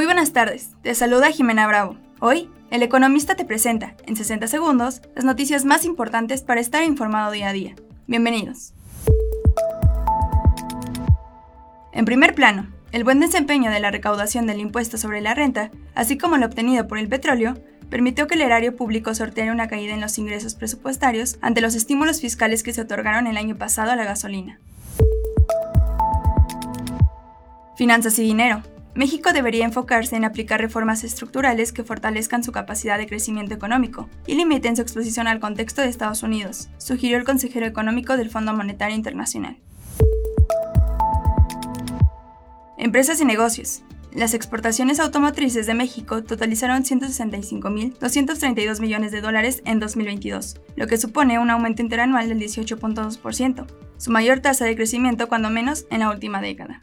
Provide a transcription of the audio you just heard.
Muy buenas tardes, te saluda Jimena Bravo. Hoy, El Economista te presenta, en 60 segundos, las noticias más importantes para estar informado día a día. Bienvenidos. En primer plano, el buen desempeño de la recaudación del impuesto sobre la renta, así como lo obtenido por el petróleo, permitió que el erario público sorteara una caída en los ingresos presupuestarios ante los estímulos fiscales que se otorgaron el año pasado a la gasolina. Finanzas y dinero. México debería enfocarse en aplicar reformas estructurales que fortalezcan su capacidad de crecimiento económico y limiten su exposición al contexto de Estados Unidos, sugirió el consejero económico del Fondo Monetario Internacional. Empresas y negocios. Las exportaciones automotrices de México totalizaron 165.232 millones de dólares en 2022, lo que supone un aumento interanual del 18.2%, su mayor tasa de crecimiento cuando menos en la última década.